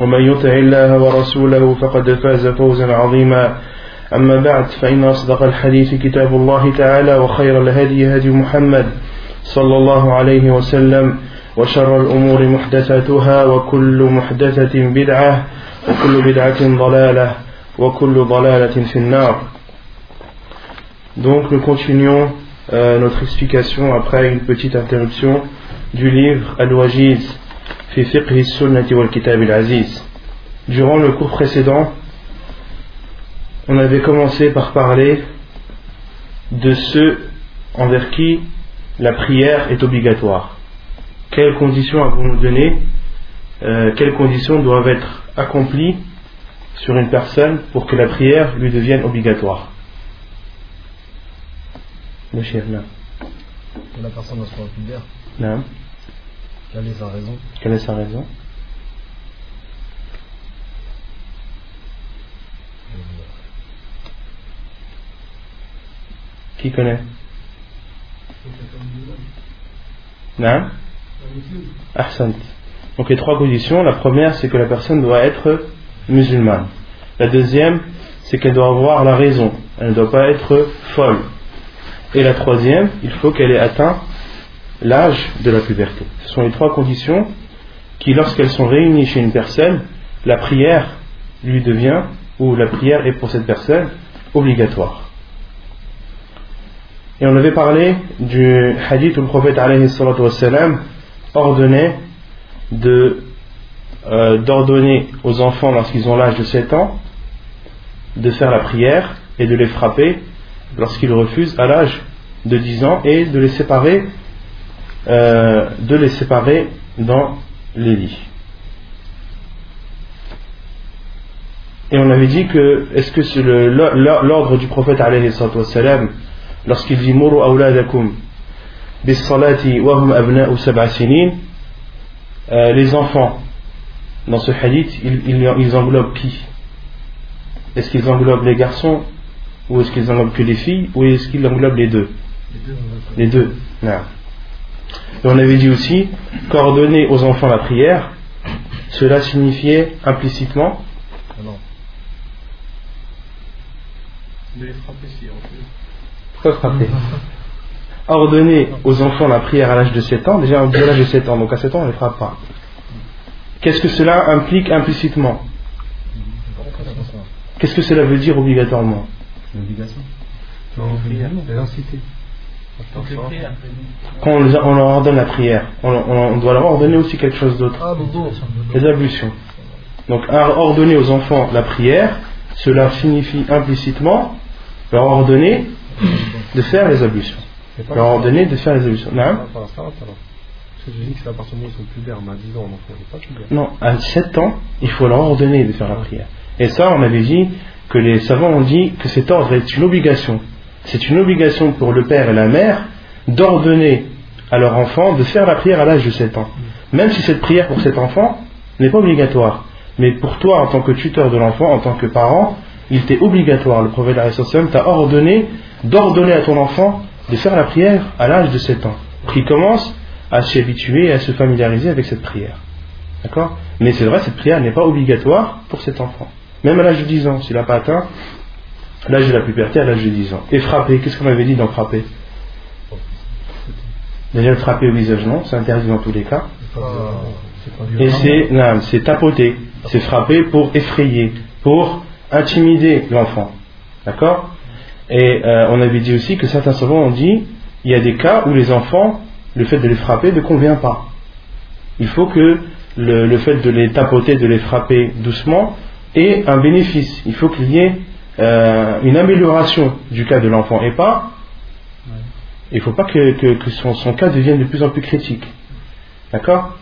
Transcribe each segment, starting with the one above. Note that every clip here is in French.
ومن يطع الله ورسوله فقد فاز فوزا عظيما. أما بعد فإن أصدق الحديث كتاب الله تعالى وخير الهدي هدي محمد صلى الله عليه وسلم وشر الأمور محدثاتها وكل محدثة بدعة وكل بدعة ضلالة وكل ضلالة في النار. Donc nous continuons euh, notre explication après une petite interruption du livre Al-Wajiz. Durant le cours précédent, on avait commencé par parler de ceux envers qui la prière est obligatoire. Quelles conditions avons-nous donné euh, Quelles conditions doivent être accomplies sur une personne pour que la prière lui devienne obligatoire? Le chef, là. La personne soit pubère. Non. Quelle est sa raison Quelle est sa raison Qui connaît Non Ahsant. Donc les trois conditions, la première c'est que la personne doit être musulmane. La deuxième c'est qu'elle doit avoir la raison, elle ne doit pas être folle. Et la troisième, il faut qu'elle ait atteint l'âge de la puberté. Ce sont les trois conditions qui, lorsqu'elles sont réunies chez une personne, la prière lui devient, ou la prière est pour cette personne, obligatoire. Et on avait parlé du hadith où le prophète wassalam, ordonnait euh, d'ordonner aux enfants lorsqu'ils ont l'âge de 7 ans de faire la prière et de les frapper lorsqu'ils refusent à l'âge de 10 ans et de les séparer euh, de les séparer dans les lits. Et on avait dit que, est-ce que c'est l'ordre du prophète wassalam, lorsqu'il dit Muru awladakum bis salati wa hum abna'u sab'a sinin, euh, les enfants, dans ce hadith, ils, ils, ils englobent qui? Est-ce qu'ils englobent les garçons ou est-ce qu'ils englobent que les filles ou est-ce qu'ils englobent les deux? Les deux. Non. Et on avait dit aussi qu'ordonner aux enfants la prière, cela signifiait implicitement. Non. De les frapper si on peut. Pourquoi frapper Ordonner aux enfants la prière à l'âge de 7 ans, déjà on dit à l'âge de 7 ans, donc à 7 ans on ne les frappe pas. Qu'est-ce que cela implique implicitement? Qu'est-ce que cela veut dire obligatoirement? L'obligation. L'inciter. Quand on, leur ordonne la prière, on, on- doit leur ordonner aussi quelque chose d'autre. Ah. Les ablutions. Donc ordonner aux enfants la prière, cela signifie implicitement leur ordonner de faire les ablutions. Leur ordonner de faire les ablutions. Non, Par rapport à ça, alors. Parce que j'ai dit que c'est à partir du moment où ils sont pubères, mais à 10 ans, donc on n'est pas pubère. non, à 7 ans, il faut leur ordonner de faire la prière. Et ça, on avait dit que les savants ont dit que cet ordre est une obligation. C'est une obligation pour le père et la mère d'ordonner à leur enfant de faire la prière à l'âge de 7 ans. Même si cette prière pour cet enfant n'est pas obligatoire. Mais pour toi, en tant que tuteur de l'enfant, en tant que parent, il t'est obligatoire. Le prophète t'a ordonné d'ordonner à ton enfant de faire la prière à l'âge de 7 ans. Pour qu'il commence à s'y habituer et à se familiariser avec cette prière. D'accord? Mais c'est vrai, cette prière n'est pas obligatoire pour cet enfant. Même à l'âge de 10 ans, s'il n'a pas atteint l'âge de la puberté à l'âge de 10 ans. Et frapper, qu'est-ce qu'on avait dit dans frapper Déjà le frapper au visage, non, c'est interdit dans tous les cas. Pas Et c'est tapoter, c'est frapper pour effrayer, pour intimider l'enfant. D'accord? Et euh, on avait dit aussi que certains savants ont dit il y a des cas où les enfants, le fait de les frapper ne convient pas. Il faut que le, le fait de les tapoter, de les frapper doucement ait un bénéfice. Il faut qu'il y ait euh, une amélioration du cas de l'enfant et pas, il ne faut pas que, que, son, son, cas devienne de plus en plus critique. D'accord?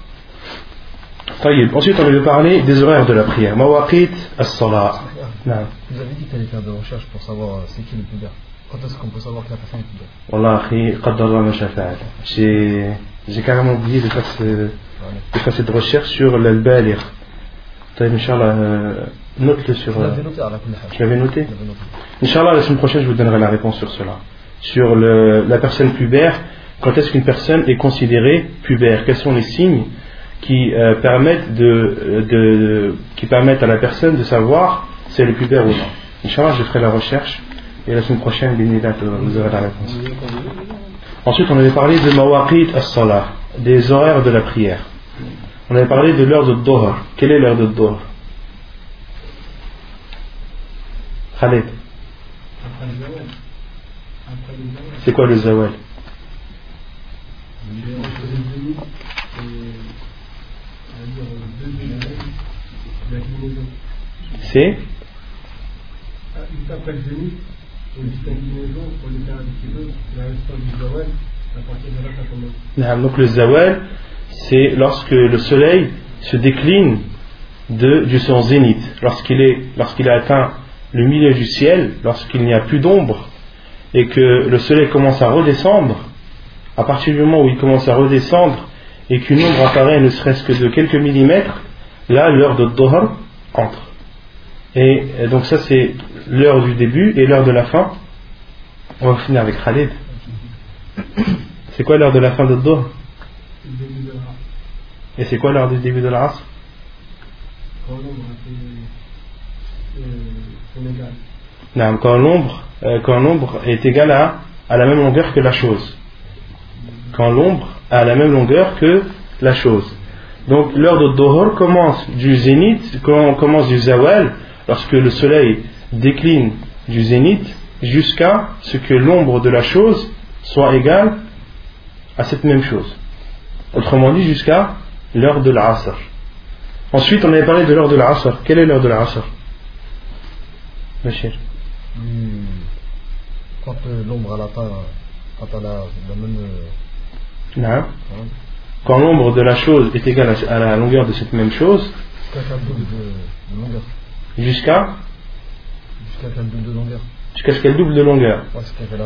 Ensuite, on va parler des horaires de la prière. Mawaqit as-salah. Vous avez dit que faire des recherches pour savoir euh, c'est qui le plus bien. Quand est-ce qu'on peut savoir que la personne est plus bien J'ai carrément oublié de faire, de faire cette recherche sur l'al-balir. Inch'Allah, euh, note-le sur. Euh, je l'avais noté Inch'Allah, la semaine prochaine, je vous donnerai la réponse sur cela. Sur le, la personne pubère, quand est-ce qu'une personne est considérée pubère? Quels sont les signes qui, euh, permettent à la personne de savoir si elle est pubère ou non? Inch'Allah, je ferai la recherche et la semaine prochaine, vous aurez la réponse. Ensuite, on avait parlé de Mawaqit as-Salah, des horaires de la prière. On avait parlé de l'heure de Dohr. Quelle est l'heure de Dohr Khaled, c'est quoi le zawal C'est? Juste après le zénith, une petite inclinaison pour les faire un petit peu, la résistance du zawal, à partir de là, ça commence. Naam, Donc le zawal, c'est lorsque le soleil se décline du son zénith, lorsqu'il est, a atteint le milieu du ciel, lorsqu'il n'y a plus d'ombre, et que le soleil commence à redescendre, à partir du moment où il commence à redescendre, et qu'une ombre apparaît ne serait-ce que de quelques millimètres, là l'heure de Dohr entre. Et donc ça c'est l'heure du début et l'heure de la fin. On va finir avec Khalid. C'est quoi l'heure de la fin de Dohr? Et c'est quoi l'heure du début de l'Asr. Non, quand l'ombre euh, quand l'ombre est égale à, à la même longueur que la chose. Quand l'ombre a la même longueur que la chose. Donc l'heure de Dohor commence du zénith, com- commence du zawal, lorsque le soleil décline du zénith, jusqu'à ce que l'ombre de la chose soit égale à cette même chose. Autrement dit, jusqu'à l'heure de l'Asr. Ensuite, on avait parlé de l'heure de l'Asr. Quelle est l'heure de l'Asr Bachir. Hmm. Quand euh, l'ombre atteint, quand elle a la même. euh, Non. hein, Quand l'ombre de la chose est égale à la longueur de cette même chose, jusqu'à double de, longueur? jusqu'à Jusqu'à quel double de longueur? Jusqu'à ce qu'elle double de longueur.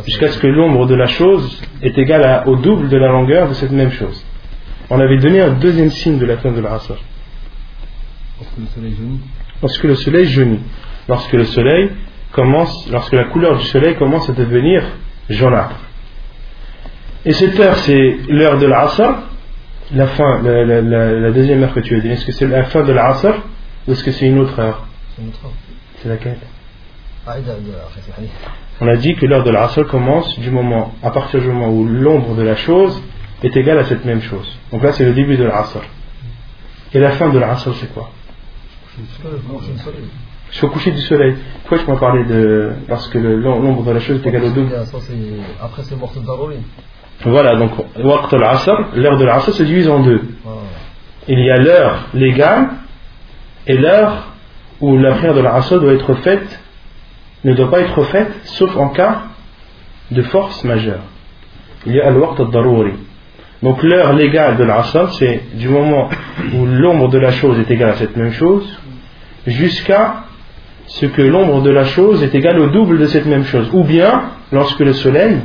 Jusqu'à ce que l'ombre de la chose est égale à- au double de la longueur de cette même chose. On avait donné un deuxième signe de la fin de l'Asr. Parce que le soleil jaunit. Lorsque le soleil jaunit. Lorsque le soleil commence, lorsque la couleur du soleil commence à devenir jaunâtre. Et cette heure, c'est l'heure de l'Asr, la fin, la, la- la- la deuxième heure que tu as dit. Est-ce que c'est la fin de l'Asr ou est-ce que c'est une autre heure? C'est notre heure. C'est laquelle? Ah. On a dit que l'heure de l'Asr commence du moment, à partir du moment où l'ombre de la chose est égale à cette même chose. Donc là, c'est le début de l'Asr. Et la fin de l'Asr, c'est quoi? Jusqu'à le coucher du soleil. Pourquoi je m'en parlais de lorsque le- l'ombre de la chose est égale au double Après, c'est Daroli. Voilà, donc waqt al-Asr, l'heure de l'Asr se divise en deux. Ah, Il y a l'heure légale et l'heure où la prière de l'Asr doit être faite, ne doit pas être faite sauf en cas de force majeure. Il y a al-waqt al-daruri. Donc l'heure légale de l'Asr, c'est du moment où l'ombre de la chose est égale à cette même chose, jusqu'à ce que l'ombre de la chose est égale au double de cette même chose. Ou bien lorsque le soleil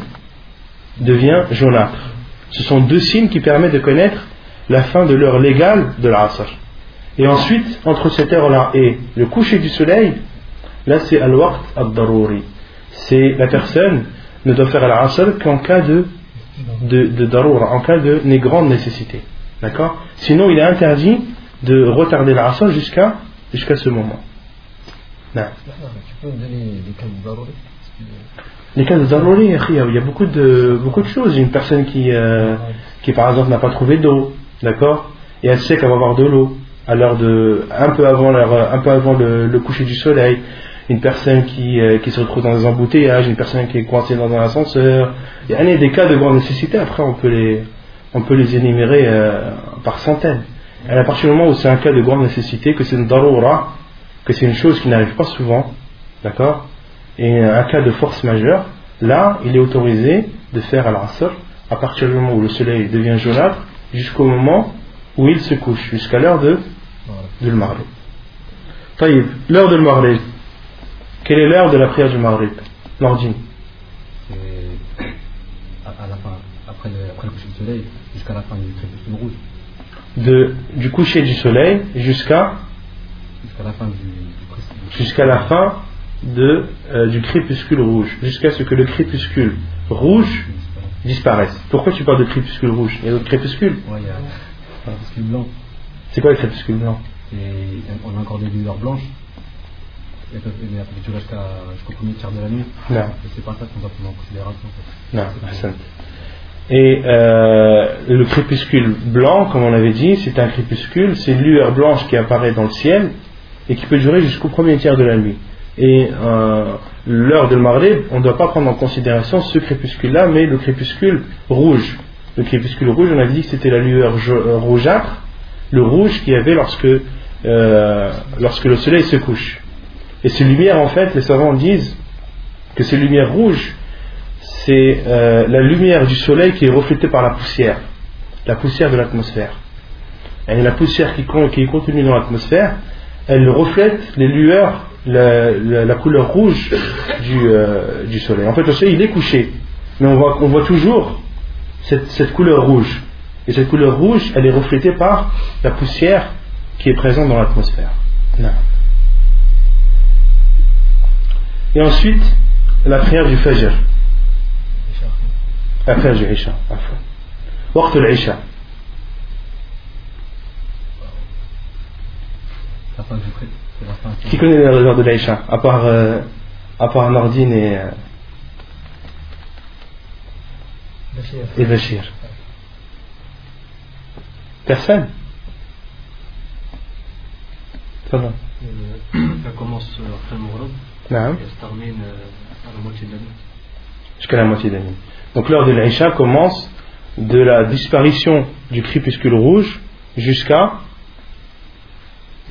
devient jaunâtre. Ce sont deux signes qui permettent de connaître la fin de l'heure légale de l'Asr. Et ensuite, entre cette heure-là et le coucher du soleil, là c'est al-waqt al-daruri. C'est la personne ne doit faire l'Asr qu'en cas de, de, de daroura, en cas de né- grande nécessité. D'accord? Sinon, il est interdit de retarder l'Asr jusqu'à jusqu'à ce moment. Non. Tu peux me donner les cas de Daroli Les cas de daruri, akhi, il y a beaucoup de, beaucoup de choses. Une personne qui, euh, qui par exemple n'a pas trouvé d'eau, d'accord? Et elle sait qu'elle va avoir de l'eau à l'heure de, un peu avant, un peu avant le, le coucher du soleil. Une personne qui, euh, qui se retrouve dans un embouteillage, une personne qui est coincée dans un ascenseur. Il y a des cas de grande nécessité, après on peut les, on peut les énumérer euh, par centaines. Et à partir du moment où c'est un cas de grande nécessité, que c'est une daroura, que c'est une chose qui n'arrive pas souvent, d'accord Et un cas de force majeure, là, il est autorisé de faire al-asr à partir du moment où le soleil devient jaunâtre jusqu'au moment où il se couche, jusqu'à l'heure de, de le Maghrib. Taïb, l'heure de le Maghrib. Quelle est l'heure de la prière du Maghrib Nordine. C'est à, à la fin, après le, après le coucher du soleil, jusqu'à la fin du crépuscule rouge, De, du coucher du soleil jusqu'à jusqu'à la fin du, jusqu'à la fin de, euh, du crépuscule rouge, jusqu'à ce que le crépuscule rouge disparaisse. Pourquoi tu parles de crépuscule rouge Il y a d'autres crépuscules? Ouais, il y a un crépuscule blanc, C'est quoi le crépuscule blanc? Et on a encore des lueurs blanches. Jusqu'à- jusqu'au premier tiers de la nuit. Non. Et c'est pas ça qu'on va prendre en considération. Non, Hassan. Et euh, le crépuscule blanc, comme on avait dit, c'est un crépuscule, c'est une lueur blanche qui apparaît dans le ciel et qui peut durer jusqu'au premier tiers de la nuit. Et euh, l'heure de le Maghrib, on ne doit pas prendre en considération ce crépuscule-là, mais le crépuscule rouge. Le crépuscule rouge, on avait dit que c'était la lueur euh, rougeâtre, le rouge qu'il y avait lorsque, euh, lorsque le soleil se couche. Et ces lumières, en fait, les savants disent que ces lumières rouges, c'est euh, la lumière du soleil qui est reflétée par la poussière, la poussière de l'atmosphère. Et la poussière qui, est contenue dans l'atmosphère, elle reflète les lueurs, la, couleur rouge du, euh, du soleil. En fait, le soleil, il est couché, mais on voit, toujours cette, couleur rouge. Et cette couleur rouge, elle est reflétée par la poussière qui est présente dans l'atmosphère. Et ensuite, la prière du Fajr. La prière du Isha. Waqt al-Isha. Qui connaît l'heure de l'Aïcha À part, euh, à part Nordine et. Euh, Bachir. Personne Ça Ça commence euh, après le Maghrib Non. et elle se termine euh, à la moitié de la nuit. Jusqu'à la moitié de la nuit. Donc l'heure de l'Aïcha commence de la disparition du crépuscule rouge jusqu'à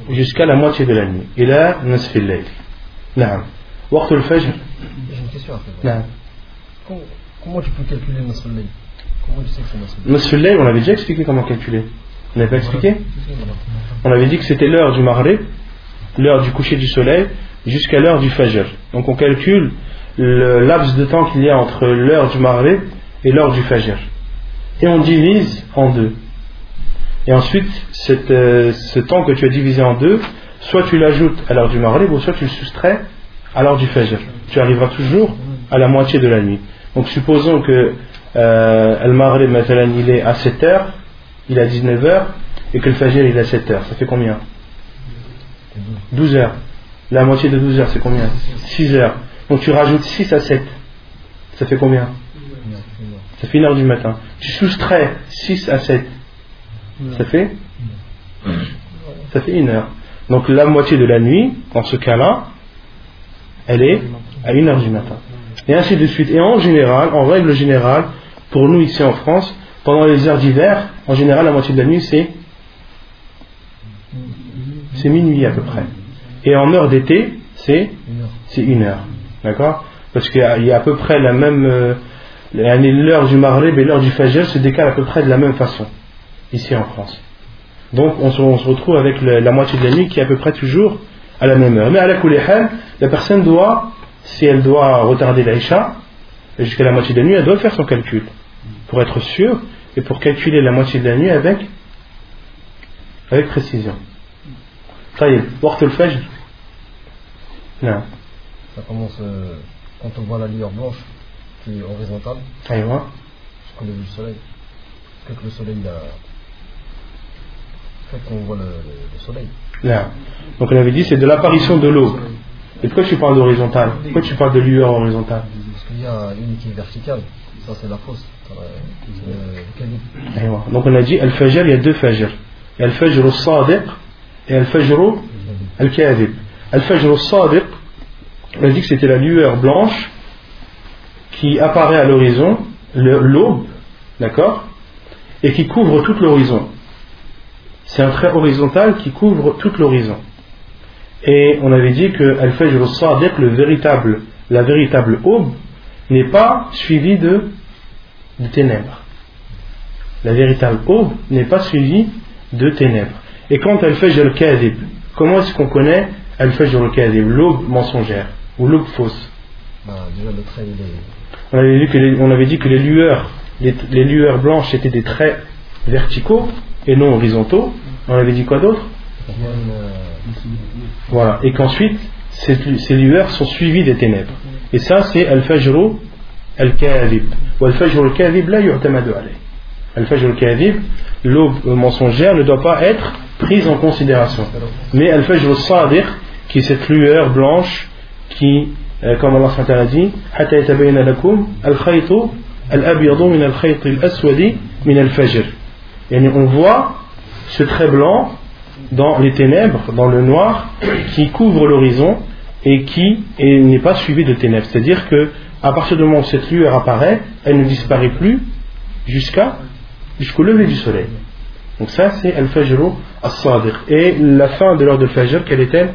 jusqu'à la moitié de la nuit. Et là, نصف الليل. نعم. وقت الفجر. J'ai une question après. نعم. Comment, comment tu peux calculer le soleil Comment tu sais que c'est le soleil نصف الليل, on avait déjà expliqué comment calculer. On n'avait pas expliqué On avait dit que c'était l'heure du Maghrib, l'heure du coucher du soleil, jusqu'à l'heure du Fajr. Donc on calcule le laps de temps qu'il y a entre l'heure du Maghrib et l'heure du Fajr. Et on divise en deux. Et ensuite, euh, ce temps que tu as divisé en deux, soit tu l'ajoutes à l'heure du Maghrib, ou soit tu le soustrais à l'heure du Fajr. Tu arriveras toujours à la moitié de la nuit. Donc supposons que euh, le Maghrib, maintenant, il est à 7 heures, il est à 19 heures, et que le Fajr il est à 7 heures. Ça fait combien? 12 heures. La moitié de 12 heures, c'est combien? 6 heures. Donc tu rajoutes 6 à 7. Ça fait combien? Ça fait 1 heure du matin. Tu soustrais 6 à 7. Ça fait? Ça fait 1 heure. Donc la moitié de la nuit, dans ce cas-là, elle est à 1 heure du matin. Et ainsi de suite. Et en général, en règle générale, pour nous ici en France, pendant les heures d'hiver, en général, la moitié de la nuit, c'est c'est minuit à peu près. Et en heure d'été, c'est Une heure. c'est une heure. D'accord Parce qu'il y a- il y a à peu près la même. euh, l'heure du Maghreb et l'heure du Fajr se décalent à peu près de la même façon, ici en France. Donc on se, on se retrouve avec le- la moitié de la nuit qui est à peu près toujours à la même heure. Mais à la Kulihal, la personne doit, si elle doit retarder l'Aïcha jusqu'à la moitié de la nuit, elle doit faire son calcul pour être sûre et pour calculer la moitié de la nuit avec, avec précision. طيب وقت الفجر ça commence euh, quand on voit la lueur blanche qui est horizontale. Ça y va Parce vu le soleil. Parce que le soleil a. Fait qu'on voit le, soleil. Là. Donc on avait dit c'est de l'apparition de l'eau. Et pourquoi tu parles d'horizontale? Pourquoi tu parles de lueur horizontale? Parce qu'il y a une qui est verticale. Ça c'est la fosse. Euh, le... Donc on a dit Al-Fajr, il y a deux Fajr. Il y a Al-Fajr sadiq et Al-Fajr al-Kadib al-fajr al-sadiq On a dit que c'était la lueur blanche qui apparaît à l'horizon, l'aube, d'accord Et qui couvre tout l'horizon. C'est un trait horizontal qui couvre tout l'horizon. Et on avait dit que Al-Fajr al-Sadiq, le véritable, la véritable aube, n'est pas suivie de, de ténèbres. La véritable aube n'est pas suivie de ténèbres. Et quant à Al-Fajr al-Kadhib, comment est-ce qu'on connaît Al-Fajr al-Kadhib, l'aube mensongère, ou l'aube fausse Bah, on avait, vu que les, on avait dit que les lueurs, les, les lueurs blanches étaient des traits verticaux et non horizontaux. On avait dit quoi d'autre? Euh, Voilà. Et qu'ensuite, ces, ces lueurs sont suivies des ténèbres. Et ça, c'est Al-Fajr al-Kadhib. Ou Al-Fajr al-Kadhib, la yu'tamadu alayh. Al-Fajr al-Kadhib, l'aube mensongère ne doit pas être prise en considération. Mais Al-Fajr al-Sadiq, qui est cette lueur blanche qui, euh, comme Allah a dit, Et on voit ce trait blanc dans les ténèbres, dans le noir, qui couvre l'horizon et qui n'est pas suivi de ténèbres. C'est-à-dire que à partir du moment où cette lueur apparaît, elle ne disparaît plus jusqu'à jusqu'au lever du soleil. Donc ça, c'est Al-Fajr al-Sadiq. Et la fin de l'heure de Fajr, quelle est-elle?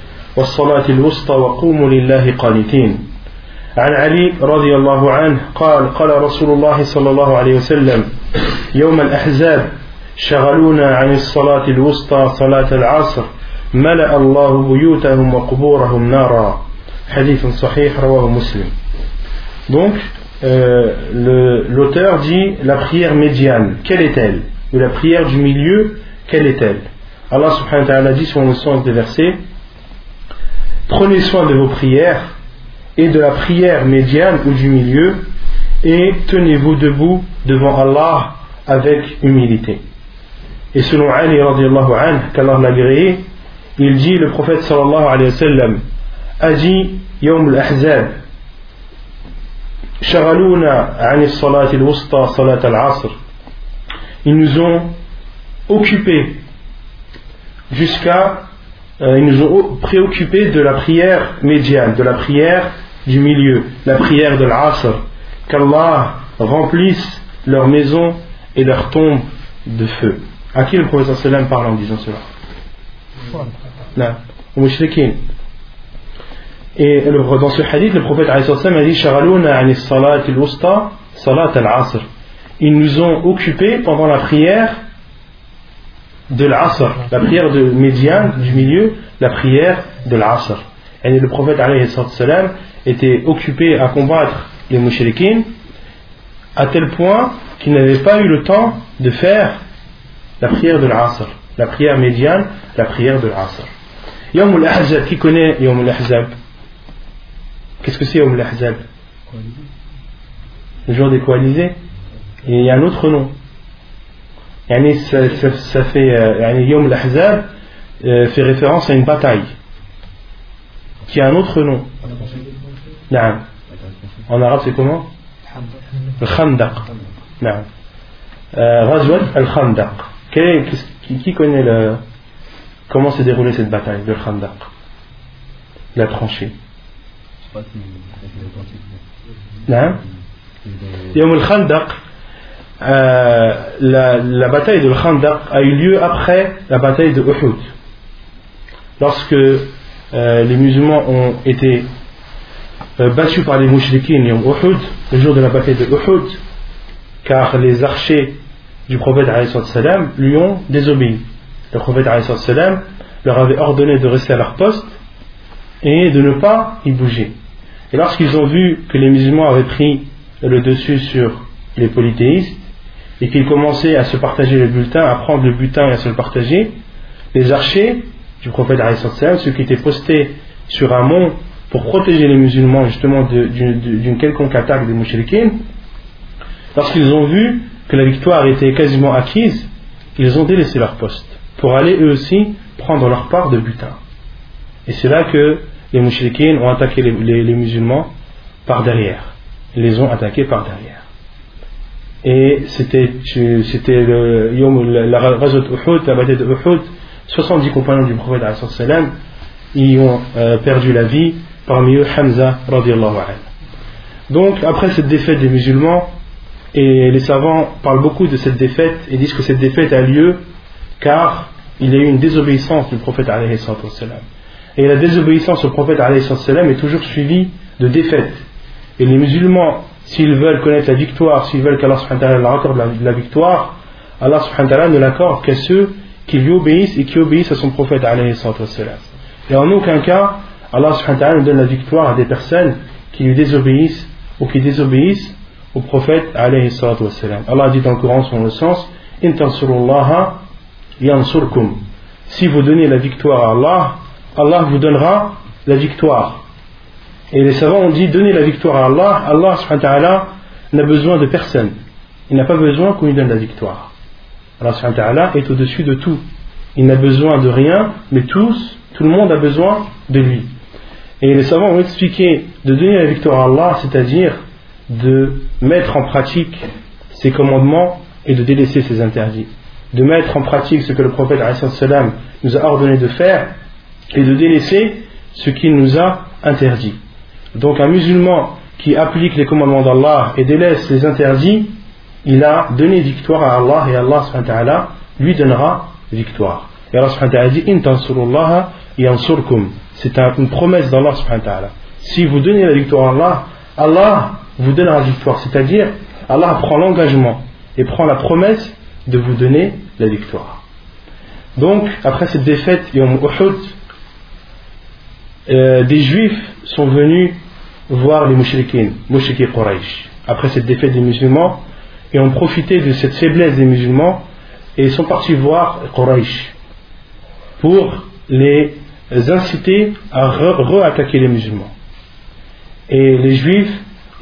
والصلاة الوسطى وقوموا لله قانتين. عن علي رضي الله عنه قال قال رسول الله صلى الله عليه وسلم يوم الأحزاب شغلونا عن الصلاة الوسطى صلاة العصر ملأ الله بيوتهم وقبورهم نارا. حديث صحيح رواه مسلم. Donc, euh, l'auteur dit la prière médiane, quelle est-elle? Ou la prière du milieu, quelle est-elle? Allah subhanahu wa ta'ala dit sur le sens des versets Prenez soin de vos prières et de la prière médiane ou du milieu et tenez-vous debout devant Allah avec humilité. Et selon Ali radiallahu anhu, qu'Allah l'a agréé, il dit, le prophète sallallahu alayhi wa sallam, a dit, Yawm al-Ahzab, شغلونا عن الصلاة الوسطى صلاة العصر ils nous ont occupés jusqu'à euh, ils nous ont préoccupés de la prière médiane de la prière du milieu la prière de l'Asr. qu'Allah remplisse leur maison et leur tombe de feu. À qui le prophète sallam parle en disant cela? Non, aux mushrikin. Et le- dans ce hadith, le prophète a dit Shaghaluna ani salat al-wusta, salat al-asr. Ils nous ont occupés pendant la prière de l'asr, la prière de médiane du milieu, la prière de l'asr. Et le prophète sallam était occupé à combattre les mouchriquins à tel point qu'il n'avait pas eu le temps de faire la prière de l'asr, la prière médiane, la prière de l'asr. Yawm al-Ahzab, qui connaît Yawm al-Ahzab? Qu'est-ce que c'est Yawm al-Ahzab? Le jour des coalisés il y a un autre nom. Yani, ça, fait Yawm al-Ahzab euh, fait référence à une bataille qui a un autre nom. Naam. En arabe c'est comment? Naam. Euh, Ghazwat al-Khandaq. Quel est- qui, qui connaît le, comment s'est déroulée cette bataille de Khandaq? La tranchée. Mais- Yawm al-Khandaq, euh, la, bataille de Khandaq a eu lieu après la bataille de Uhud. Lorsque euh, les musulmans ont été euh, battus par les mouchriquins Uhud, le jour de la bataille de Uhud, car les archers du prophète salam lui ont désobéi. Le prophète salam leur avait ordonné de rester à leur poste et de ne pas y bouger. Et lorsqu'ils ont vu que les musulmans avaient pris le dessus sur les polythéistes et qu'ils commençaient à se partager le bulletin, à prendre le butin et à se le partager, les archers du prophète ceux qui étaient postés sur un mont pour protéger les musulmans justement d'une quelconque attaque des mouchriquins, lorsqu'ils ont vu que la victoire était quasiment acquise, ils ont délaissé leur poste pour aller eux aussi prendre leur part de butin. Et c'est là que les mouchriquins ont attaqué les, les- les musulmans par derrière. Ils les ont attaqués par derrière. Et c'était c'était le Yom- la Ghazwat Uhud, la bataille de Uhud, 70 compagnons du prophète salam y ont euh, perdu la vie, parmi eux Hamza radiallahu anhu. Donc après cette défaite des musulmans, et les savants parlent beaucoup de cette défaite et disent que cette défaite a lieu car il y a eu une désobéissance du prophète salam. Et la désobéissance au prophète salam est toujours suivie de défaite. Et les musulmans, s'ils veulent connaître la victoire, s'ils veulent qu'Allah leur accorde la, victoire, Allah ne l'accorde qu'à ceux qui lui obéissent et qui obéissent à son prophète. Et en aucun cas, Allah ne donne la victoire à des personnes qui lui désobéissent ou qui désobéissent au prophète. Allah dit dans le Coran sur le sens. Si vous donnez la victoire à Allah, Allah vous donnera la victoire. Et les savants ont dit donnez la victoire à Allah, Allah subhanahu wa ta'ala n'a besoin de personne. Il n'a pas besoin qu'on lui donne la victoire. Allah subhanahu wa ta'ala est au-dessus de tout. Il n'a besoin de rien, mais tous, tout le monde a besoin de lui. Et les savants ont expliqué de donner la victoire à Allah, c'est-à-dire de mettre en pratique ses commandements et de délaisser ses interdits. De mettre en pratique ce que le prophète nous a ordonné de faire et de délaisser ce qu'il nous a interdit. Donc un musulman qui applique les commandements d'Allah et délaisse les interdits, il a donné victoire à Allah et Allah lui donnera victoire. Et Allah dit In yansurkum. C'est un- une promesse d'Allah. Si vous donnez la victoire à Allah, Allah vous donnera la victoire. C'est-à-dire, Allah prend l'engagement et prend la promesse de vous donner la victoire. Donc, après cette défaite Yom Uhud, euh, des juifs sont venus voir les mouchriquins, mouchriquins Quraysh, après cette défaite des musulmans, et ont profité de cette faiblesse des musulmans et sont partis voir Quraysh pour les inciter à re- re-attaquer les musulmans. Et les juifs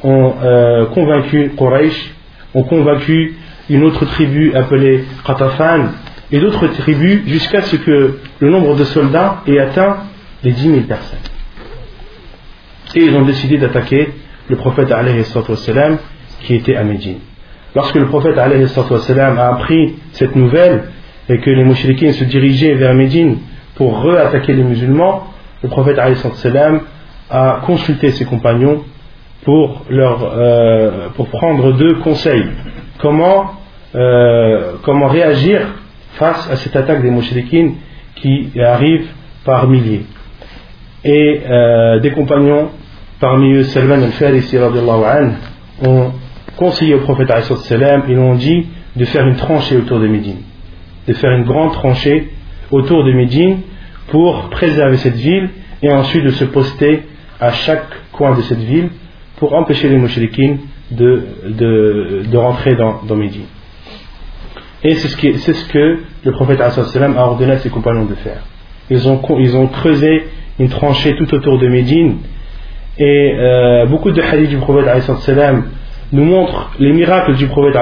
ont euh, convaincu Quraysh, ont convaincu une autre tribu appelée Qatafan et d'autres tribus jusqu'à ce que le nombre de soldats ait atteint les 10 000 personnes. Et ils ont décidé d'attaquer le prophète wassalam, qui était à Médine. Lorsque le prophète wassalam, a appris cette nouvelle et que les mouchriquins se dirigeaient vers Médine pour re-attaquer les musulmans, le prophète wassalam, a consulté ses compagnons pour, leur, euh, pour prendre deux conseils. Comment, euh, comment réagir face à cette attaque des mouchriquins qui arrive par milliers. Et euh, des compagnons, parmi eux Salman al-Farisi ont conseillé au prophète alayhi salatu wassalam, ils ont dit de faire une tranchée autour de Médine, de faire une grande tranchée autour de Médine pour préserver cette ville et ensuite de se poster à chaque coin de cette ville pour empêcher les mouchriquins de, de, rentrer dans, dans Médine. Et c'est ce, qui- c'est ce que le prophète a ordonné à ses compagnons de faire. Ils ont, ils ont creusé une tranchée tout autour de Médine. Et euh, beaucoup de hadiths du prophète nous montrent les miracles du prophète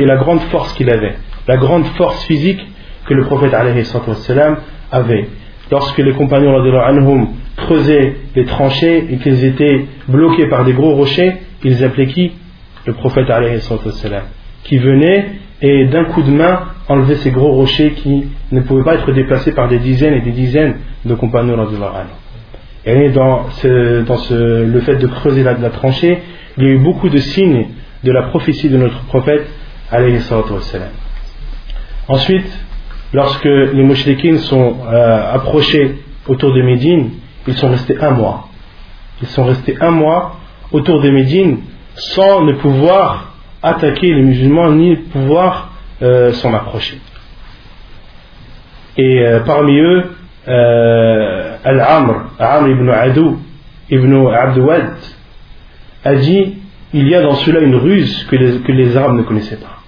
et la grande force qu'il avait, la grande force physique que le prophète avait. Lorsque les compagnons radiallahu anhum, creusaient les tranchées et qu'ils étaient bloqués par des gros rochers, ils appelaient qui? Le prophète qui venait et d'un coup de main enlevait ces gros rochers qui ne pouvaient pas être déplacés par des dizaines et des dizaines de compagnons anhum. Et dans, ce- dans le fait de creuser la, tranchée, il y a eu beaucoup de signes de la prophétie de notre prophète. Ensuite, lorsque les mouchriquins sont euh, approchés autour de Médine, ils sont restés un mois. Ils sont restés un mois autour de Médine sans ne pouvoir attaquer les musulmans ni pouvoir euh, s'en approcher. Et euh, parmi eux, euh, Al-Amr, Amr ibn Adou, ibn Abdouad, a dit il y a dans cela une ruse que les, que les Arabes ne connaissaient pas.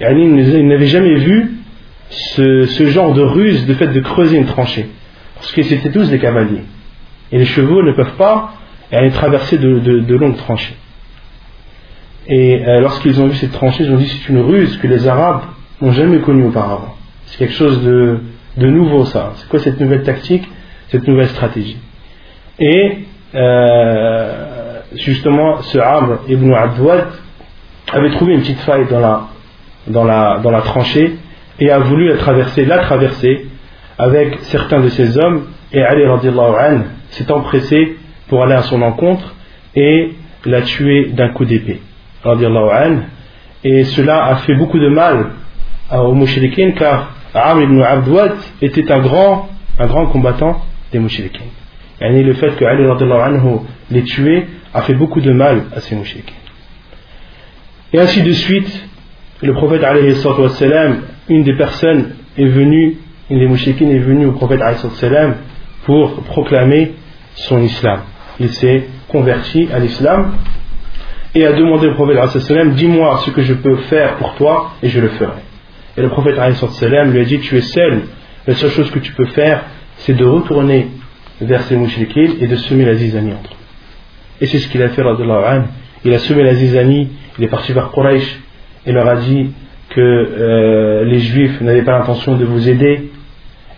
Yani, ils n'avaient jamais vu ce, ce genre de ruse, de fait de creuser une tranchée. Parce que c'était tous des cavaliers. Et les chevaux ne peuvent pas aller traverser de- de longues tranchées. Et euh, lorsqu'ils ont vu cette tranchée, ils ont dit c'est une ruse que les Arabes n'ont jamais connue auparavant. C'est quelque chose de, nouveau ça. C'est quoi cette nouvelle tactique, cette nouvelle stratégie? Et euh, justement, ce Amr ibn Abdouad avait trouvé une petite faille dans la, tranchée et a voulu la traverser, la traverser avec certains de ses hommes et Ali s'est empressé pour aller à son encontre et l'a tué d'un coup d'épée et cela a fait beaucoup de mal aux mouchriquins car Amr ibn Abdouad était un grand, un grand combattant des mouchriquins et le fait que Ali anhu l'ait tué a fait beaucoup de mal à ces mouchriquins et ainsi de suite, le prophète wassalam, une des personnes est venue, une des mouchikines est venue au prophète wassalam pour proclamer son islam. Il s'est converti à l'islam et a demandé au prophète dis-moi ce que je peux faire pour toi et je le ferai. Et le prophète lui a dit, tu es seul, la seule chose que tu peux faire, c'est de retourner vers ces mouchikines et de semer la zizanie entre eux. Et c'est ce qu'il a fait. Il a semé la zizanie, il est parti vers Quraysh et leur a dit que euh, les juifs n'avaient pas l'intention de vous aider.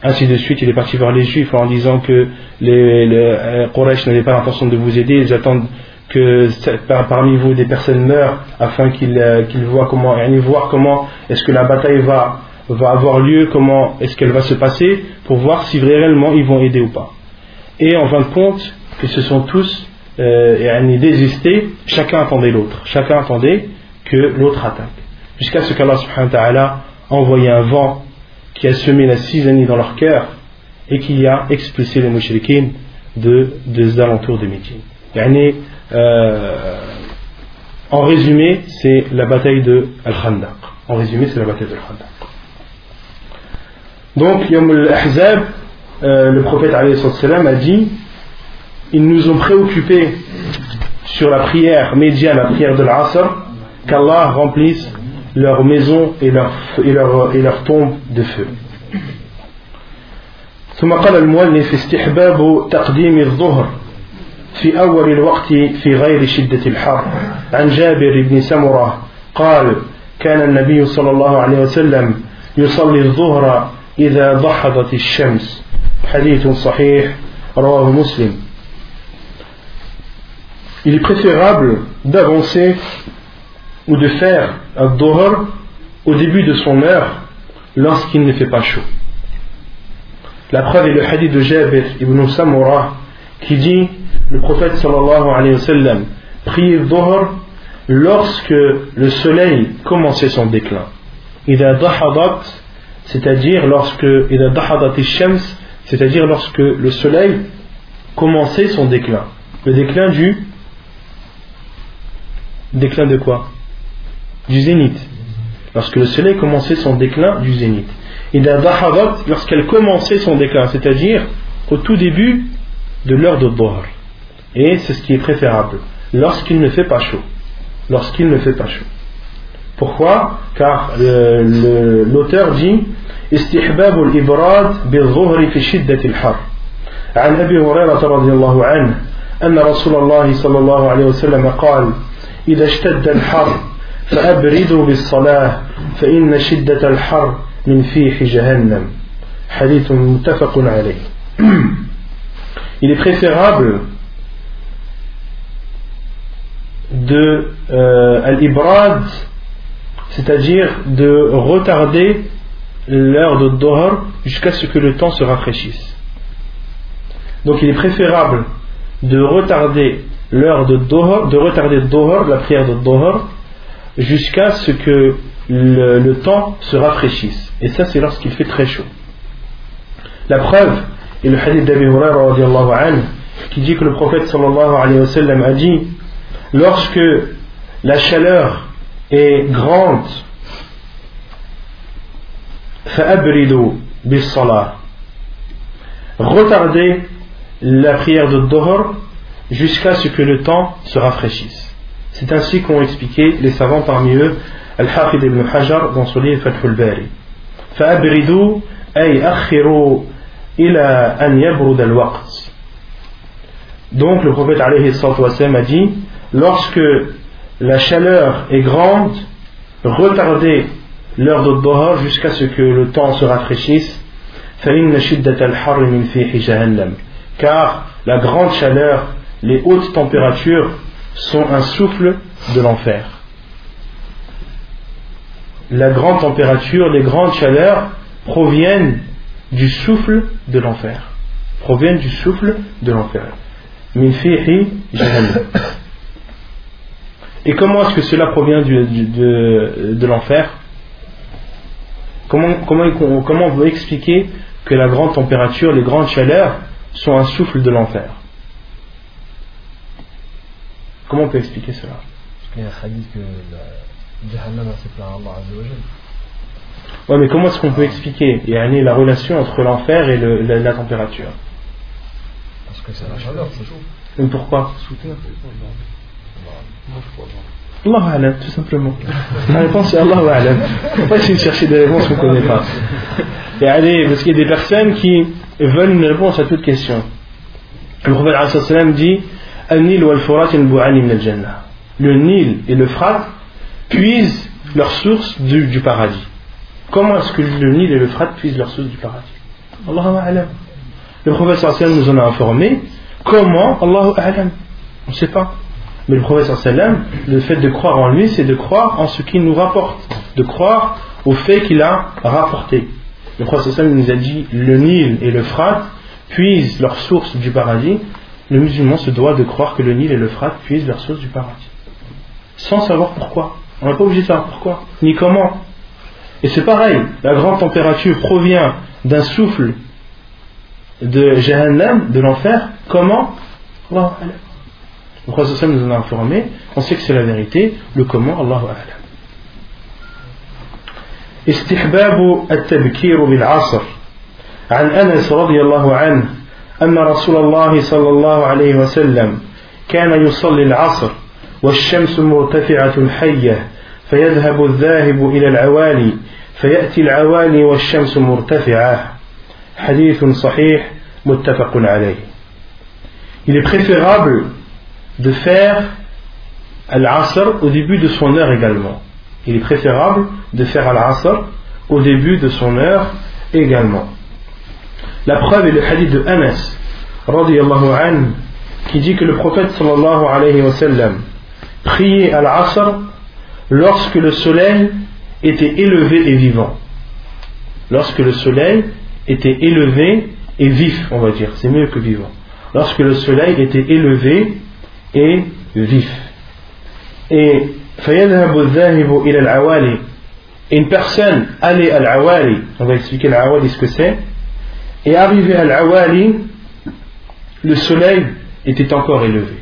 Ainsi de suite, il est parti vers les juifs en disant que les, les euh, n'avaient pas l'intention de vous aider. Ils attendent que parmi vous des personnes meurent afin qu'ils euh, voient comment, voir comment est-ce que la bataille va, va avoir lieu, comment est-ce qu'elle va se passer, pour voir si réellement ils vont aider ou pas. Et en fin de compte, que ce sont tous euh, désistés, chacun attendait l'autre. Chacun attendait que l'autre attaque. Jusqu'à ce qu'Allah subhanahu wa ta'ala envoyé un vent qui a semé la cisanie dans leur cœur et qui a expulsé les mouchriquins de, des alentours de Médine. Yani, euh, en résumé, c'est la bataille de Al-Khandaq. En résumé, c'est la bataille de Al-Khandaq. Donc, Yom al-Ahzab, euh, le prophète alayhi salam a dit ils nous ont préoccupés sur la prière médiane, la prière de l'Asr, qu'Allah remplisse leurs maisons et leurs et leur, et leur tombes de feu. ثم قال المؤلف استحباب تقديم الظهر في أول الوقت في غير شدة الحر عن جابر بن سمرة قال كان النبي صلى الله عليه وسلم يصلي الظهر إذا ضحضت الشمس حديث صحيح رواه مسلم il est préférable d'avancer ou de faire un dohar au début de son heure lorsqu'il ne fait pas chaud. La preuve est le hadith de Jabir ibn Samura qui dit le prophète sallallahu alayhi wa sallam priait dhuhr lorsque le soleil commençait son déclin. c'est-à-dire lorsque c'est-à-dire lorsque le soleil commençait son déclin. Le déclin du déclin de quoi? Du zénith. Lorsque le soleil commençait son déclin du zénith. lorsqu'elle commençait son déclin, c'est-à-dire au tout début de l'heure de Dhuhr. Et c'est ce qui est préférable. Lorsqu'il ne fait pas chaud. Lorsqu'il ne fait pas chaud. Pourquoi Car euh, le- l'auteur dit استحباب الإبراد بالظهر في شدة الحر عن أبي هريرة رضي الله عنه أن رسول الله صلى الله عليه وسلم قال إذا اشتد الحر فأبردوا بالصلاة فإن شدة الحر من فيح جهنم حديث متفق عليه Il est préférable de euh, al-ibrad, c'est-à-dire de retarder l'heure de Dohar jusqu'à ce que le temps se rafraîchisse. Donc il est préférable de retarder l'heure de Dohar, de retarder Dohar, la prière de Dohar, jusqu'à ce que le, temps se rafraîchisse. Et ça, c'est lorsqu'il fait très chaud. La preuve est le hadith d'Abi Hurairah qui dit que le prophète sallallahu alayhi wa sallam a dit lorsque la chaleur est grande, فأبردوا بالصلاة retardez la prière de Dohor jusqu'à ce que le temps se rafraîchisse. C'est ainsi qu'ont expliqué les savants parmi eux Al-Hafid ibn Hajar dans son livre Fathul Bari. فأبردوا أي أخروا إلى أن يبرد الوقت Donc le prophète alayhi salatu wassalam, a dit lorsque la chaleur est grande, retardez l'heure d'Odboha jusqu'à ce que le temps se rafraîchisse. Car la grande chaleur, les hautes températures sont un souffle de l'enfer. La grande température, les grandes chaleurs proviennent du souffle de l'enfer. Proviennent du souffle de l'enfer. Et comment est-ce que cela provient du- du- de, de l'enfer comment, comment, comment on veut expliquer que la grande température, les grandes chaleurs sont un souffle de l'enfer Comment on peut expliquer cela Parce qu'il y a un hadith que Jahannam plein Allah. Ouais, mais comment est-ce qu'on peut expliquer yani, la relation entre l'enfer et le- la, la température Parce que c'est la chaleur, c'est chaud. Et pourquoi? Sous terre, Allah A'lam, tout simplement. La réponse c'est Allah A'lam. Faut pas essayer de chercher des réponses qu'on ne connaît pas. Et allez, parce qu'il y a des personnes qui veulent une réponse à toute question. Le prophète dit al-Jannah. Le Nil et le Frat puisent leur source du, paradis. Comment est-ce que le Nil et le Frat puisent leur source du paradis? Allahu A'lam. Le prophète nous en a informé. Comment? Allahu A'lam. On ne sait pas. Mais le prophète sallam, le fait de croire en lui, c'est de croire en ce qu'il nous rapporte, de croire au fait qu'il a rapporté. Le prophète sallam nous a dit le Nil et le Frat puisent leur source du paradis. Le musulman se doit de croire que le Nil et le Frat puisent leur source du paradis. Sans savoir pourquoi. On n'est pas obligé de savoir pourquoi, ni comment. Et c'est pareil, la grande température provient d'un souffle de Jahannam, de l'enfer. Comment? Le prophète nous en a informé, on sait que c'est la vérité, le comment, Allahu A'lam. استحباب التبكير بالعصر عن انس رضي الله عنه ان رسول الله صلى الله عليه وسلم كان يصلي العصر والشمس مرتفعه حيه فيذهب الذاهب إلى العوالي فياتي العوالي والشمس مرتفعه حديث صحيح متفق عليه il est préférable de faire al-asr au début de son heure également. Il est préférable de faire al-asr au début de son heure également. La preuve est le hadith de Anas, anhu, qui dit que le prophète sallallahu alayhi wa sallam priait al-asr lorsque le soleil était élevé et vivant. Lorsque le soleil était élevé et vif, on va dire, c'est mieux que vivant. Lorsque le soleil était élevé et vif. Et une personne allait à l'awali, on va expliquer l'awali ce que c'est, et arrivé à l'awali, le soleil était encore élevé.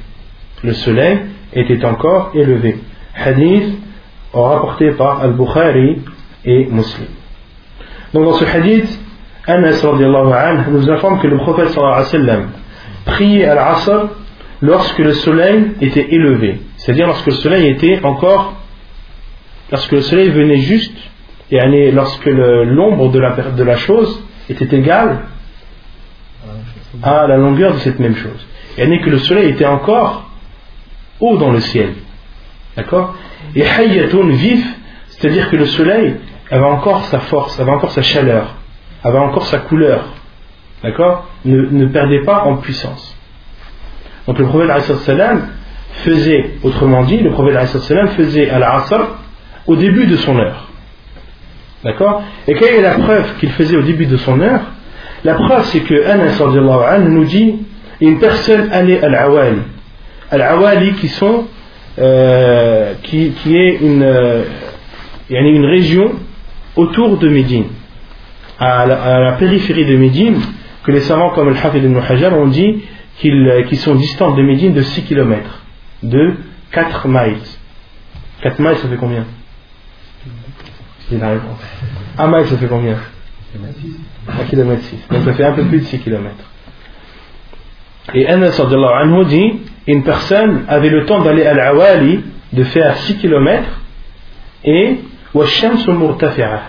Le soleil était encore élevé. Hadith rapporté par Al-Bukhari et Muslim. Donc dans ce hadith, Anas nous informe que le prophète sallallahu alayhi wa sallam priait à l'Asr lorsque le soleil était élevé, c'est-à-dire lorsque le soleil était encore, lorsque le soleil venait juste, et lorsque l'ombre de la, chose était égale à la longueur de cette même chose. Et que le soleil était encore haut dans le ciel. D'accord? Et hayyatun vif, c'est-à-dire que le soleil avait encore sa force, avait encore sa chaleur, avait encore sa couleur. D'accord? Ne, ne perdait pas en puissance. Donc le prophète faisait, autrement dit, le prophète faisait à l'asr au début de son heure. D'accord? Et quelle est la preuve qu'il faisait au début de son heure? La preuve c'est que Anas nous dit une personne allait à l'awali. Al-awali qui sont euh, qui, qui est une, euh, une région autour de Médine, à la, à la périphérie de Médine, que les savants comme Al-Hafid ibn Hajar ont dit qui, euh, qui sont distantes de Médine de 6 km, de 4 miles. 4 miles, ça fait combien? Un mile, ça fait combien? 1 km 6. Donc ça fait un peu plus de 6 km. Et Anas anhu dit une personne avait le temps d'aller à l'Awali, de faire 6 km, et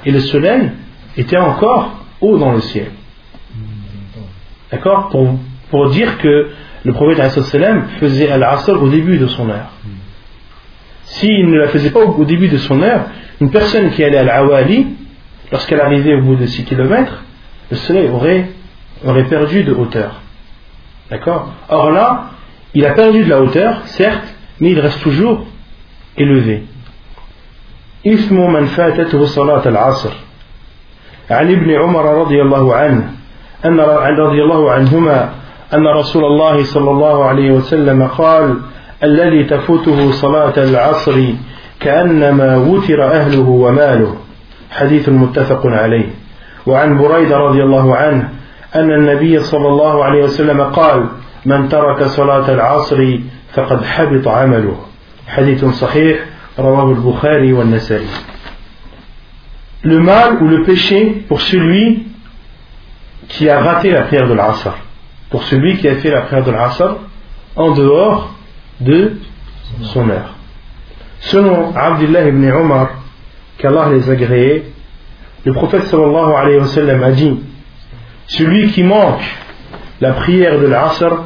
et le soleil était encore haut dans le ciel. D'accord? Pour, pour dire que le prophète sallam faisait Al-Asr au début de son heure. S'il ne la faisait pas au début de son heure, une personne qui allait à l'Awali, lorsqu'elle arrivait au bout de 6 km, le soleil aurait, aurait perdu de hauteur. D'accord Or là, il a perdu de la hauteur, certes, mais il reste toujours élevé. اسم من فاتته صلاة العصر عن ابن عمر رضي الله عنه أن رضي الله عنهما أن رسول الله صلى الله عليه وسلم قال الذي تفوته صلاة العصر كأنما وتر أهله وماله. حديث متفق عليه. وعن بريدة رضي الله عنه أن النبي صلى الله عليه وسلم قال من ترك صلاة العصر فقد حبط عمله. حديث صحيح رواه البخاري والنسائي. Le mal ou le péché pour celui qui a raté la prière de l'Asr, pour celui qui a fait la prière de l'Asr en dehors de son heure. Selon Abdullah ibn Omar, qu'Allah les a agréés, le prophète sallallahu alayhi wa sallam a dit Celui qui manque la prière de l'Asr,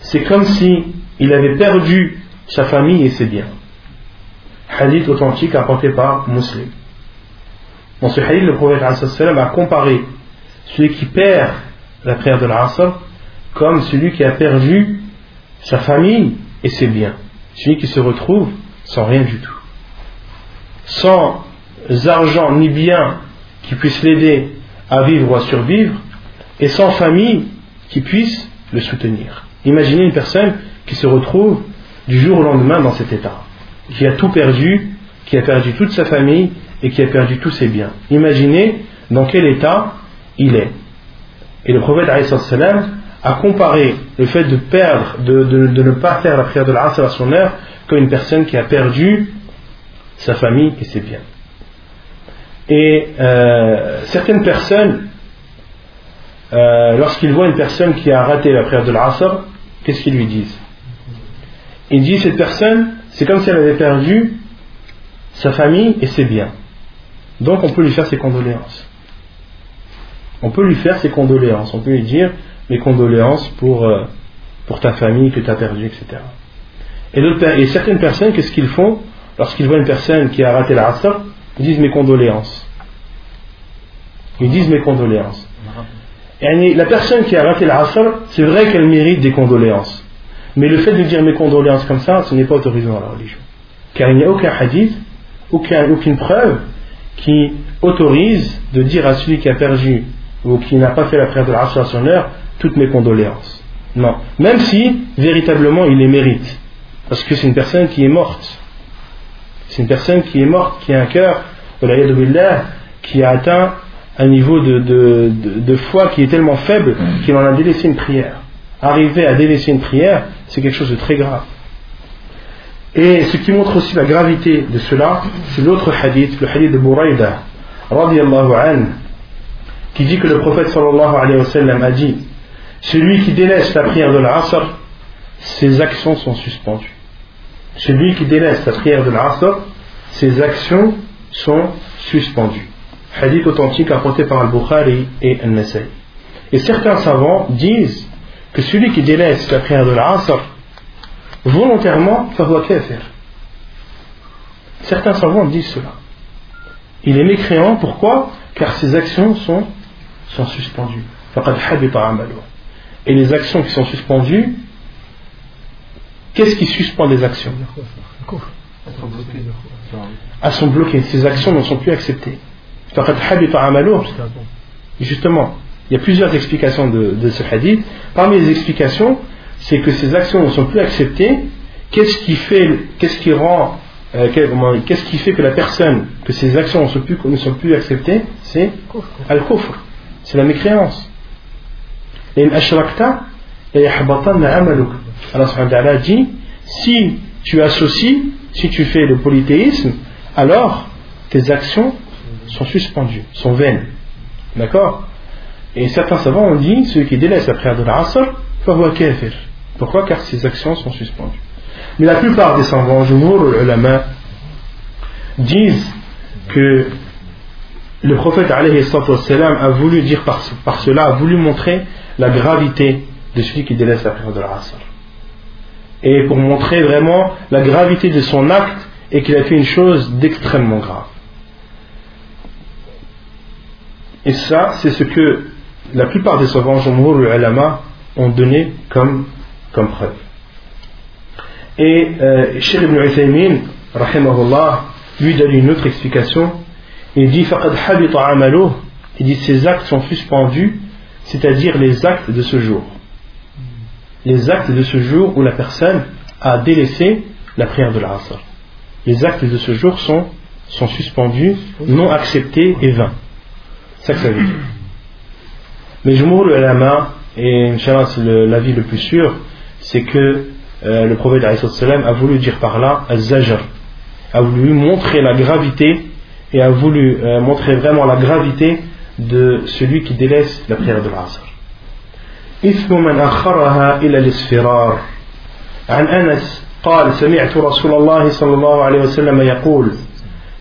c'est comme si il avait perdu sa famille et ses biens. Hadith authentique apporté par Muslim. Dans ce hadith, le prophète a comparé celui qui perd la prière de l'Asr comme celui qui a perdu sa famille et ses biens. Celui qui se retrouve sans rien du tout. Sans argent ni biens qui puissent l'aider à vivre ou à survivre, et sans famille qui puisse le soutenir. Imaginez une personne qui se retrouve du jour au lendemain dans cet état, qui a tout perdu, qui a perdu toute sa famille et qui a perdu tous ses biens. Imaginez dans quel état il est. Et le prophète a comparé le fait de perdre, de, ne pas faire la prière de l'Asr à son heure, comme une personne qui a perdu sa famille et ses biens. Et euh, certaines personnes, euh, lorsqu'ils voient une personne qui a raté la prière de l'Asr, qu'est-ce qu'ils lui disent? Ils disent cette personne, c'est comme si elle avait perdu sa famille et ses biens. Donc on peut lui faire ses condoléances. On peut lui faire ses condoléances. On peut lui dire mes condoléances pour, euh, pour ta famille que tu as perdue, etc. Et, certaines personnes, qu'est-ce qu'ils font lorsqu'ils voient une personne qui a raté la l'Asr? Ils disent mes condoléances. Ils disent mes condoléances. Et la personne qui a raté la l'Asr, c'est vrai qu'elle mérite des condoléances. Mais le fait de dire mes condoléances comme ça, ce n'est pas autorisé dans la religion. Car il n'y a aucun hadith, aucun, aucune preuve qui autorise de dire à celui qui a perdu ou qui n'a pas fait la prière de l'Asr à son heure, toutes mes condoléances. Non. Même si, véritablement, il les mérite. Parce que c'est une personne qui est morte. C'est une personne qui est morte, qui a un cœur, qui a atteint un niveau de, de, de, foi qui est tellement faible qu'il en a délaissé une prière. Arriver à délaisser une prière, c'est quelque chose de très grave. Et ce qui montre aussi la gravité de cela, c'est l'autre hadith, le hadith de Buraïda, qui dit que le prophète sallallahu alayhi wa sallam a dit celui qui délaisse la prière de l'Asr, ses actions sont suspendues. Celui qui délaisse la prière de l'Asr, ses actions sont suspendues. Hadith authentique apporté par Al-Bukhari et Al-Nasai. Et certains savants disent que celui qui délaisse la prière de l'Asr volontairement, kafir. Certains savants disent cela. Il est mécréant, pourquoi? Car ses actions sont, sont suspendues et les actions qui sont suspendues, qu'est-ce qui suspend les actions? Elles sont bloquées. Ces actions ne sont plus acceptées. Justement, il y a plusieurs explications de, ce hadith. Parmi les explications, c'est que ces actions ne sont plus acceptées. Qu'est-ce qui fait, qu'est-ce qui rend, euh, qu'est-ce qui fait que la personne, que ces actions ne sont plus, ne sont plus acceptées? C'est al-kufr, c'est la mécréance. Et ashrakta Allah dit si tu associes, si tu fais le polythéisme, alors tes actions sont suspendues, sont vaines. D'accord? Et certains savants ont dit celui qui délaisse la prière de l'Asr, kafir. Pourquoi? Car ses actions sont suspendues. Mais la plupart des savants, Jumhur ulama, disent que le prophète a voulu dire par cela, a voulu montrer la gravité de celui qui délaisse la prière de l'Asr. Et pour montrer vraiment la gravité de son acte et qu'il a fait une chose d'extrêmement grave. Et ça, c'est ce que la plupart des savants, Jumhur et Alama, ont donné comme, comme preuve. Et euh, ibn Uthaymin, rahimahullah, lui donne une autre explication. Il dit, il dit, ses actes sont suspendus c'est-à-dire les actes de ce jour. Les actes de ce jour où la personne a délaissé la prière de l'Asr. Les actes de ce jour sont, sont suspendus, non acceptés et vains. C'est ça que ça veut dire. Mais Jumhur al-Lama, et Inch'Allah c'est l'avis le plus sûr, c'est que euh, le prophète a voulu dire par là al-zajr, a voulu montrer la gravité et a voulu euh, montrer vraiment la gravité de celui qui délaisse la prière de l'Asr. إثم من أخرها إلى الاصفرار. عن أنس قال سمعت رسول الله صلى الله عليه وسلم يقول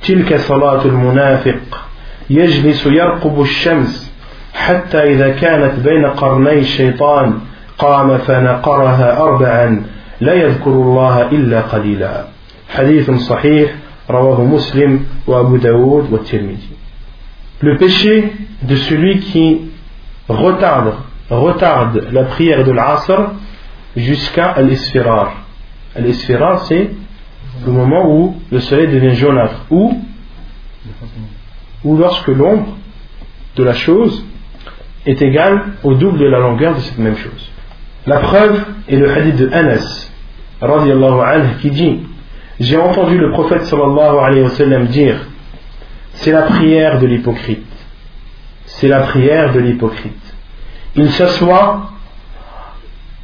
تلك صلاة المنافق. يجلس يرقب الشمس حتى إذا كانت بين قرني الشيطان قام فنقرها أربعا لا يذكر الله إلا قليلا. حديث صحيح رواه مسلم وأبو داود والترمذي. Le péché de celui qui retarde, la prière de l'Asr jusqu'à l'Isfirar. L'Isfirar, c'est le moment où le soleil devient jaunâtre, ou, lorsque l'ombre de la chose est égale au double de la longueur de cette même chose. La preuve est le hadith de Anas, anhu, qui dit J'ai entendu le prophète sallallahu alayhi wa sallam dire C'est la prière de l'hypocrite c'est la prière de l'hypocrite. Il s'assoit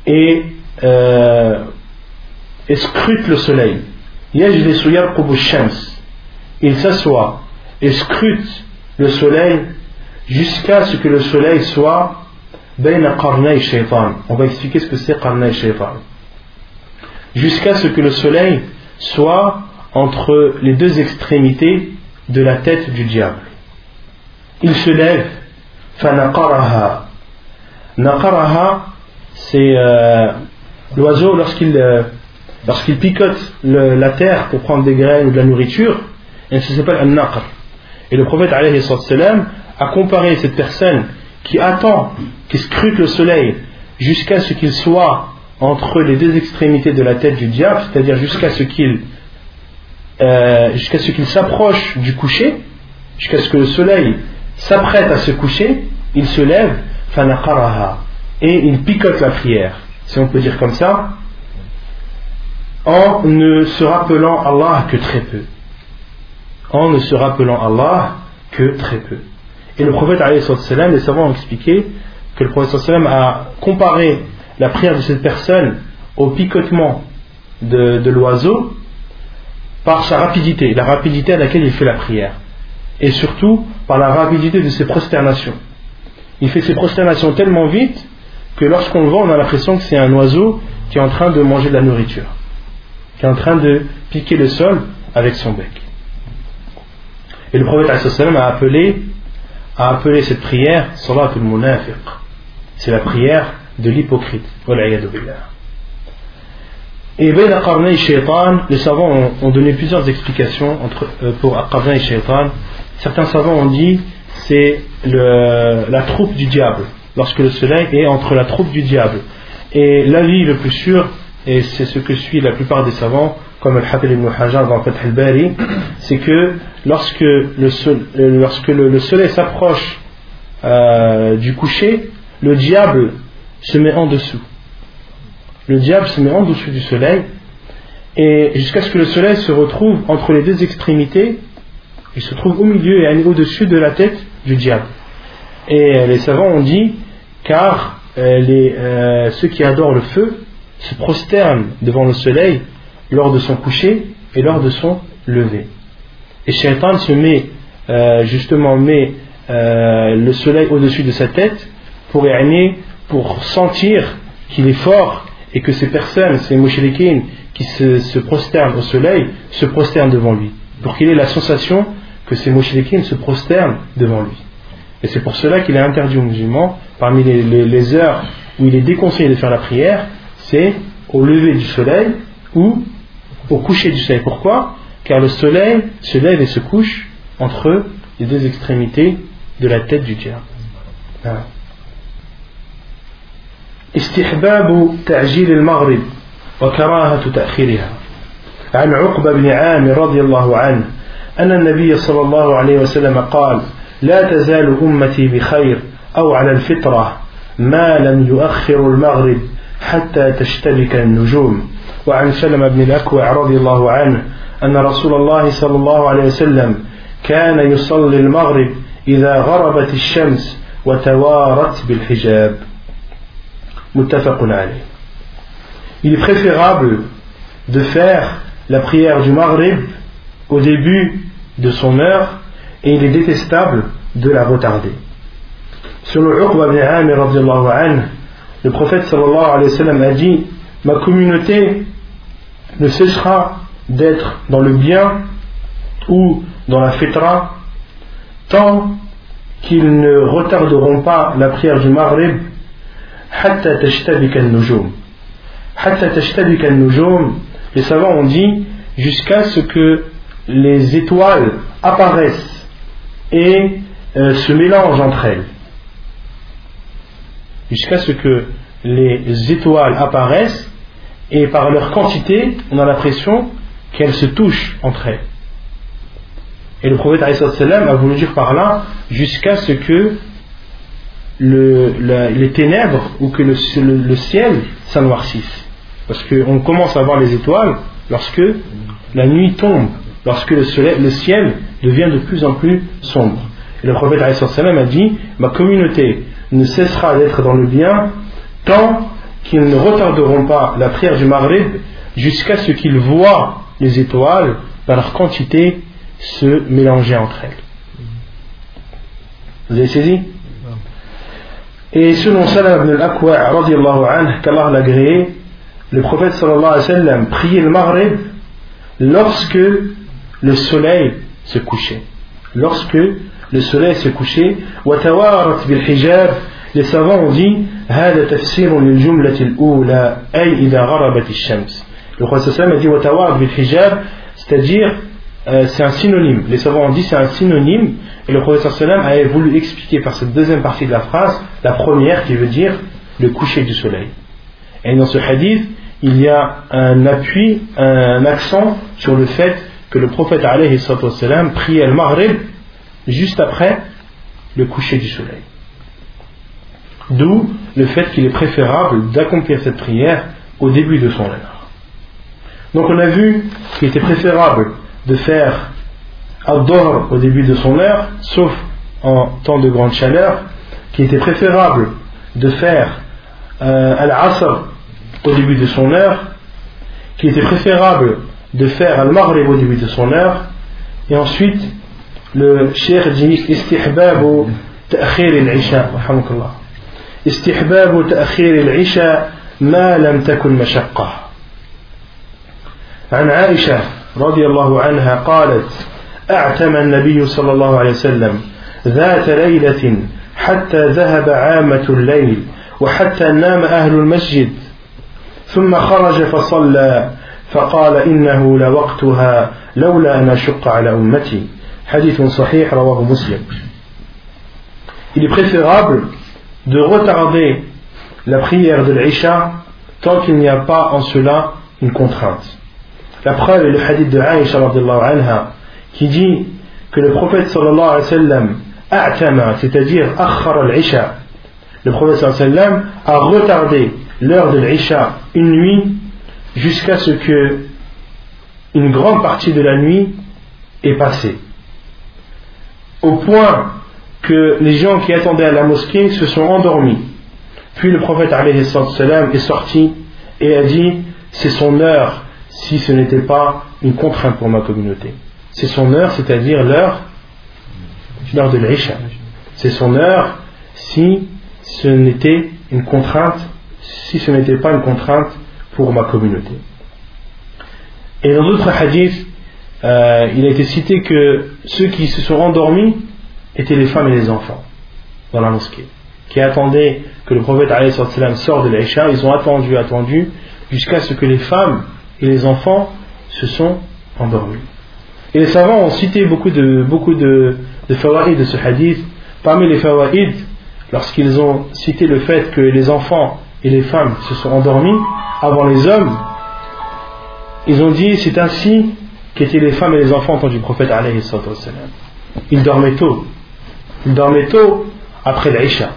et, euh, scrute le soleil. Il s'assoit et scrute le soleil jusqu'à ce que le soleil soit on va expliquer ce que c'est Jusqu'à ce que le soleil soit entre les deux extrémités de la tête du diable Il se lève, فنقرها. Naqaraha, c'est euh, l'oiseau lorsqu'il euh, lorsqu'il picote le- la terre pour prendre des graines ou de la nourriture, et ça s'appelle un naqr. Et le prophète alayhi salam a comparé cette personne qui attend, qui scrute le soleil jusqu'à ce qu'il soit entre les deux extrémités de la tête du diable, c'est-à-dire jusqu'à ce qu'il euh, jusqu'à ce qu'il s'approche du coucher, jusqu'à ce que le soleil s'apprête à se coucher, il se lève, fanaqaraha, et il picote la prière, si on peut dire comme ça, en ne se rappelant Allah que très peu. En ne se rappelant Allah que très peu. Et le prophète, les savants ont expliqué que le prophète a comparé la prière de cette personne au picotement de l'oiseau par sa rapidité, la rapidité à laquelle il fait la prière. Et surtout par la rapidité de ses prosternations. Il fait ses prosternations tellement vite que lorsqu'on le voit, on a l'impression que c'est un oiseau qui est en train de manger de la nourriture, qui est en train de piquer le sol avec son bec. Et le prophète a appelé, a appelé cette prière Salatul Munafiq. C'est la prière de l'hypocrite. Et Bayna Qarnay Shaitan, les savants ont, donné plusieurs explications euh, pour Qarnay Shaitan. Certains savants ont dit c'est la troupe du diable, lorsque le soleil est entre la troupe du diable. Et l'avis le plus sûr, et c'est ce que suit la plupart des savants, comme Al-Hafid ibn Hajar dans Fath al-Bari, c'est que lorsque le, sol- euh, lorsque le soleil s'approche euh, du coucher, le diable se met en dessous. Le diable se met en dessous du soleil et jusqu'à ce que le soleil se retrouve entre les deux extrémités, il se trouve au milieu et au-dessus de la tête du diable. Et euh, les savants ont dit car euh, les, euh, ceux qui adorent le feu se prosternent devant le soleil lors de son coucher et lors de son lever. Et Shaitan se met justement met le soleil au-dessus de sa tête pour yani, pour sentir qu'il est fort et que ces personnes, ces mouchriquines qui se, se prosternent au soleil, se prosternent devant lui. Pour qu'il ait la sensation que ces mouchriquines se prosternent devant lui. Et c'est pour cela qu'il est interdit aux musulmans, parmi les, les- les heures où il est déconseillé de faire la prière, c'est au lever du soleil ou au coucher du soleil. Pourquoi Car le soleil se lève et se couche entre les deux extrémités de la tête du diable. Voilà. استحباب تعجيل المغرب وكراهة تأخيرها عن عقبة بن عامر رضي الله عنه أن النبي صلى الله عليه وسلم قال لا تزال أمتي بخير أو على الفطرة ما لم يؤخر المغرب حتى تشتبك النجوم. وعن سلمة بن الأكوع رضي الله عنه أن رسول الله صلى الله عليه وسلم كان يصلي المغرب إذا غربت الشمس وتوارت بالحجاب. متفق عليه. Il est préférable de faire la prière du Maghrib au début de son heure et il est détestable de la retarder. Le Uqba ibn Amir, le prophète sallallahu alayhi wa sallam a dit Ma communauté ne cessera d'être dans le bien ou dans la fitra tant qu'ils ne retarderont pas la prière du Maghrib tashtabika al-nujum, les savants ont dit jusqu'à ce que les étoiles apparaissent et euh, se mélangent entre elles. Jusqu'à ce que les étoiles apparaissent et par leur quantité, on a l'impression qu'elles se touchent entre elles. Et le prophète a voulu dire par là jusqu'à ce que les ténèbres ou que le, le, ciel s'anoircisse. Parce qu'on commence à voir les étoiles lorsque la nuit tombe, lorsque le, ciel devient de plus en plus sombre. Et le prophète a dit Ma communauté ne cessera d'être dans le bien tant qu'ils ne retarderont pas la prière du Maghrib jusqu'à ce qu'ils voient les étoiles par leur quantité se mélanger entre elles. Vous avez saisi? Et selon Salam ibn al-Aqwa, qu'Allah l'a le prophète sallallahu alayhi priait le Maghrib lorsque le soleil se couchait. Lorsque le soleil se couchait, les savants ont dit Le roi a dit c'est-à-dire euh, c'est un synonyme. Les savants ont dit c'est un synonyme et le prophète sallam avait voulu expliquer par cette deuxième partie de la phrase la première qui veut dire le coucher du soleil. Et dans ce hadith, il y a un appui, un accent sur le fait que le prophète alayhi priait le maghrib juste après le coucher du soleil. D'où le fait qu'il est préférable d'accomplir cette prière au début de son heure. Donc on a vu qu'il était préférable de faire al-Dohr au début de son heure, sauf en temps de grande chaleur, qu'il était préférable de faire euh, Al-Asr au début de son heure, qu'il était préférable de faire Al-Maghrib au début de son heure, et ensuite le cheikh dit Istihbabu ta'khir al-Isha, استحباب تأخير العشاء ما لم تكن مشقة عن عائشة رضي الله عنها قالت أعتم النبي صلى الله عليه وسلم ذات ليلة حتى ذهب عامة الليل وحتى نام أهل المسجد ثم خرج فصلى فقال إنه لوقتها لولا أن أشق على أمتي حديث صحيح رواه مسلم Il est préférable de retarder la prière de l'Isha tant qu'il n'y a pas en cela une contrainte. La preuve est le hadith de Aïcha anha qui dit que le prophète sallallahu alayhi wa sallam a'tama, c'est-à-dire akhar al-Isha. Le prophète sallallahu alayhi wa sallam a retardé l'heure de l'Isha une nuit jusqu'à ce que une grande partie de la nuit est passée. Au point que les gens qui attendaient à la mosquée se sont endormis. Puis le prophète est sorti et a dit c'est son heure si ce n'était pas une contrainte pour ma communauté. C'est son heure, c'est-à-dire l'heure, l'heure de l'Isha. C'est son heure si ce n'était une contrainte, si ce n'était pas une contrainte pour ma communauté. Et dans d'autres hadiths, euh, il a été cité que ceux qui se sont endormis étaient les femmes et les enfants dans la mosquée. qui attendaient que le prophète sorte de l'Aïcha, ils ont attendu, attendu, jusqu'à ce que les femmes et les enfants se sont endormis. Et les savants ont cité beaucoup de, beaucoup de, de ce hadith. Parmi les fawaïd, lorsqu'ils ont cité le fait que les enfants et les femmes se sont endormis avant les hommes, ils ont dit c'est ainsi qu'étaient les femmes et les enfants du prophète Ils dormaient tôt. Ils dormaient tôt après l'Aïcha.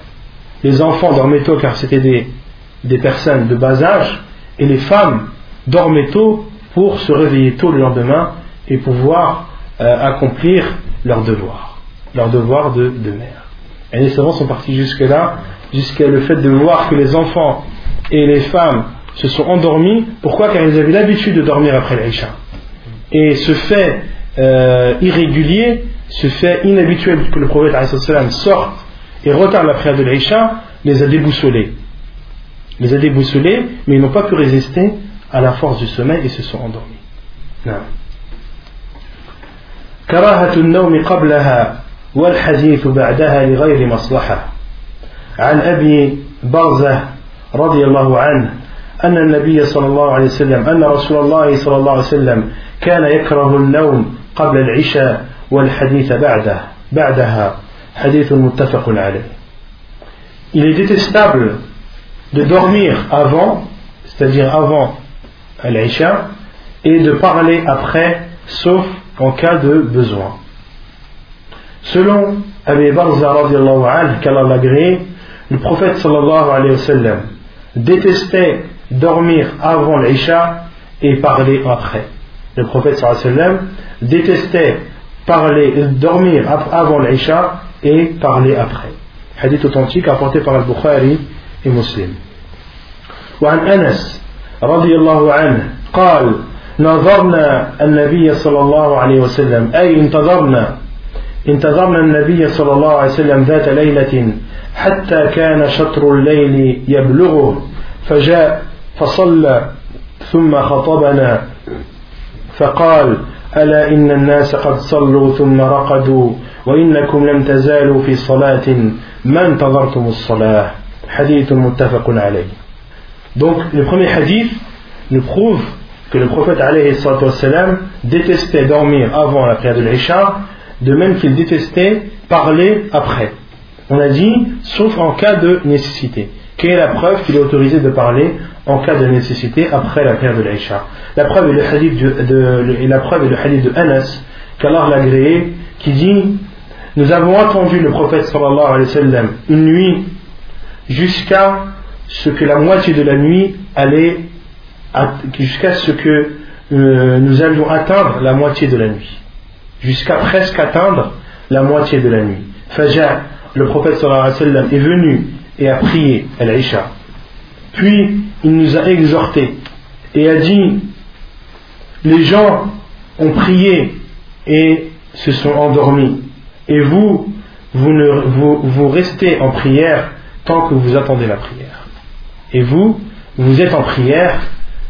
Les enfants dormaient tôt car c'était des, des personnes de bas âge et les femmes dormaient tôt pour se réveiller tôt le lendemain et pouvoir euh, accomplir leur devoir, leur devoir de, de mère. Et les savants sont partis jusque-là, jusqu'à le fait de voir que les enfants et les femmes se sont endormis. Pourquoi Car ils avaient l'habitude de dormir après l'Aïcha. Et ce fait euh, irrégulier, ce fait inhabituel que le prophète sorte et retarde la prière de l'Aïcha, les a déboussolés. Les a déboussolés, mais ils n'ont pas pu résister à la force du sommeil et se sont endormis. Non. كراهة النوم قبلها والحديث بعدها لغير مصلحة عن أبي برزة رضي الله عنه أن النبي صلى الله عليه وسلم أن رسول الله صلى الله عليه وسلم كان يكره النوم قبل العشاء والحديث بعده بعدها حديث متفق عليه Il est détestable de dormir avant, c'est-à-dire avant l'Aïcha, et de parler après, sauf en cas de besoin. Selon Abi Barza, qu'Allah l'agrée, le prophète sallallahu alayhi wa sallam détestait dormir avant l'Isha et parler après. Le prophète sallallahu alayhi wa sallam détestait parler, dormir avant l'Isha et parler après. Hadith authentique apporté par Al-Bukhari et Muslim. وعن أنس رضي الله عنه قال نظرنا النبي صلى الله عليه وسلم أي انتظرنا انتظرنا النبي صلى الله عليه وسلم ذات ليلة حتى كان شطر الليل يبلغه. فجاء فصلى ثم خطبنا. فقال ألا إن الناس قد صلوا ثم رقدوا وإنكم لم تزالوا في صلاة؟ ما انتظرتم الصلاة؟ حديث متفق عليه. Premier hadith nous prouve que le prophète والسلام, détestait dormir avant la prière de l'Isha, de même qu'il détestait parler après. On a dit, sauf en cas de nécessité. Quelle est la preuve qu'il est autorisé de parler en cas de nécessité après la prière de l'Aïcha? La preuve est le hadith de, la preuve est le hadith de Anas, qu'Allah l'a agréé, qui dit Nous avons attendu le prophète sallallahu alayhi wa sallam une nuit jusqu'à ce que la moitié de la nuit allait jusqu'à ce que euh, nous allions atteindre la moitié de la nuit. Jusqu'à presque atteindre la moitié de la nuit. Le prophète sallallahu alayhi wa sallam est venu et a prié à l'Aïcha. Puis il nous a exhortés et a dit Les gens ont prié et se sont endormis. Et vous, vous, ne, vous restez en prière tant que vous attendez la prière. Et vous, vous êtes en prière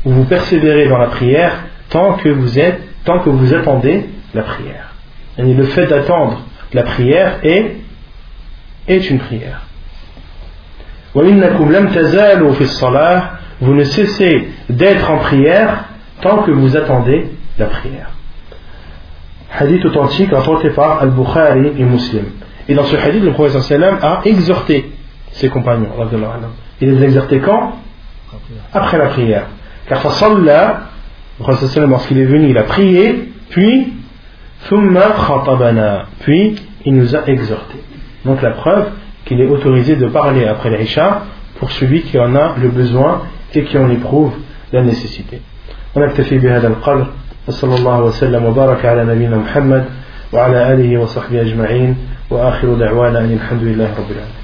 vous persévérez dans la prière tant que vous êtes, tant que vous attendez la prière. Et le fait d'attendre la prière est, est une prière. Vous ne cessez d'être en prière tant que vous attendez la prière. Hadith authentique rapporté par Al-Bukhari et Muslim. Et dans ce hadith, le prophète a exhorté ses compagnons. Il les a exhortés quand? Après la prière. Car Fasalla, lorsqu'il est venu, il a prié, puis, puis il nous a exhortés. Donc la preuve qu'il est autorisé de parler après l'Aïcha pour celui qui en a le besoin et qui en éprouve la nécessité. ونكتفي بهذا القدر وصلى الله وسلم وبارك على نبينا محمد وعلى آله وصحبه أجمعين وآخر دعوانا أن الحمد لله رب العالمين